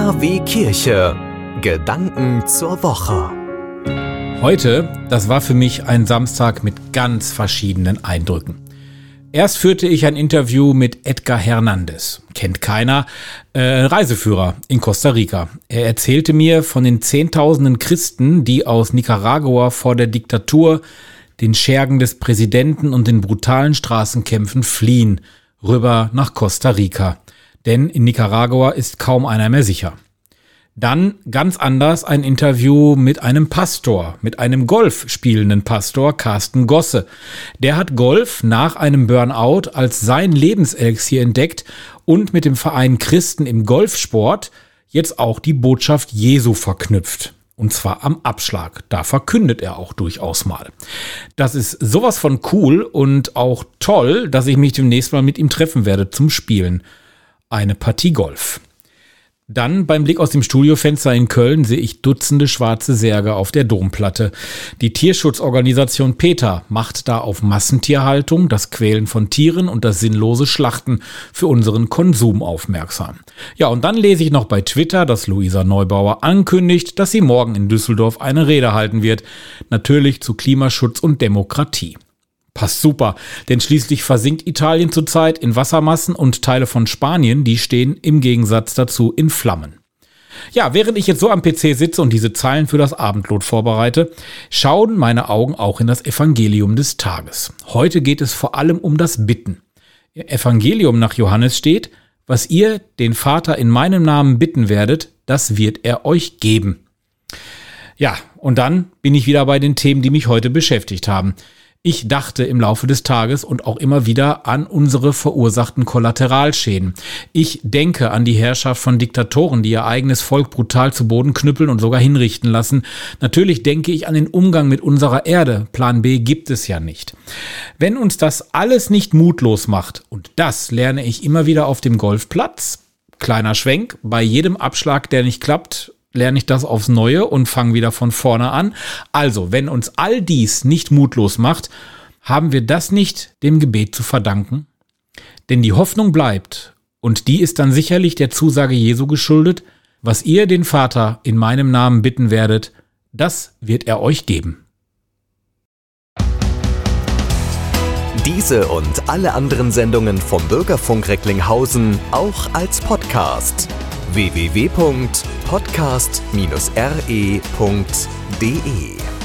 KW Kirche. Gedanken zur Woche. Heute, das war für mich ein Samstag mit ganz verschiedenen Eindrücken. Erst führte ich ein Interview mit Edgar Hernandez. Kennt keiner. Äh, Reiseführer in Costa Rica. Er erzählte mir von den Zehntausenden Christen, die aus Nicaragua vor der Diktatur, den Schergen des Präsidenten und den brutalen Straßenkämpfen fliehen, rüber nach Costa Rica. Denn in Nicaragua ist kaum einer mehr sicher. Dann ganz anders ein Interview mit einem Pastor, mit einem Golf spielenden Pastor, Carsten Gosse. Der hat Golf nach einem Burnout als sein Lebenselixier entdeckt und mit dem Verein Christen im Golfsport jetzt auch die Botschaft Jesu verknüpft. Und zwar am Abschlag. Da verkündet er auch durchaus mal. Das ist sowas von cool und auch toll, dass ich mich demnächst mal mit ihm treffen werde zum Spielen. Eine Partie Golf. Dann beim Blick aus dem Studiofenster in Köln sehe ich Dutzende schwarze Särge auf der Domplatte. Die Tierschutzorganisation PETA macht da auf Massentierhaltung, das Quälen von Tieren und das sinnlose Schlachten für unseren Konsum aufmerksam. Ja, und dann lese ich noch bei Twitter, dass Luisa Neubauer ankündigt, dass sie morgen in Düsseldorf eine Rede halten wird. Natürlich zu Klimaschutz und Demokratie. Passt super, denn schließlich versinkt Italien zurzeit in Wassermassen und Teile von Spanien, die stehen im Gegensatz dazu in Flammen. Ja, während ich jetzt so am PC sitze und diese Zeilen für das Abendlot vorbereite, schauen meine Augen auch in das Evangelium des Tages. Heute geht es vor allem um das Bitten. Im Evangelium nach Johannes steht, was ihr den Vater in meinem Namen bitten werdet, das wird er euch geben. Ja, und dann bin ich wieder bei den Themen, die mich heute beschäftigt haben. Ich dachte im Laufe des Tages und auch immer wieder an unsere verursachten Kollateralschäden. Ich denke an die Herrschaft von Diktatoren, die ihr eigenes Volk brutal zu Boden knüppeln und sogar hinrichten lassen. Natürlich denke ich an den Umgang mit unserer Erde. Plan B gibt es ja nicht. Wenn uns das alles nicht mutlos macht, und das lerne ich immer wieder auf dem Golfplatz, kleiner Schwenk, bei jedem Abschlag, der nicht klappt, lerne ich das aufs Neue und fange wieder von vorne an. Also, wenn uns all dies nicht mutlos macht, haben wir das nicht dem Gebet zu verdanken? Denn die Hoffnung bleibt, und die ist dann sicherlich der Zusage Jesu geschuldet, was ihr den Vater in meinem Namen bitten werdet, das wird er euch geben. Diese und alle anderen Sendungen vom Bürgerfunk Recklinghausen auch als Podcast www.podcast-re.de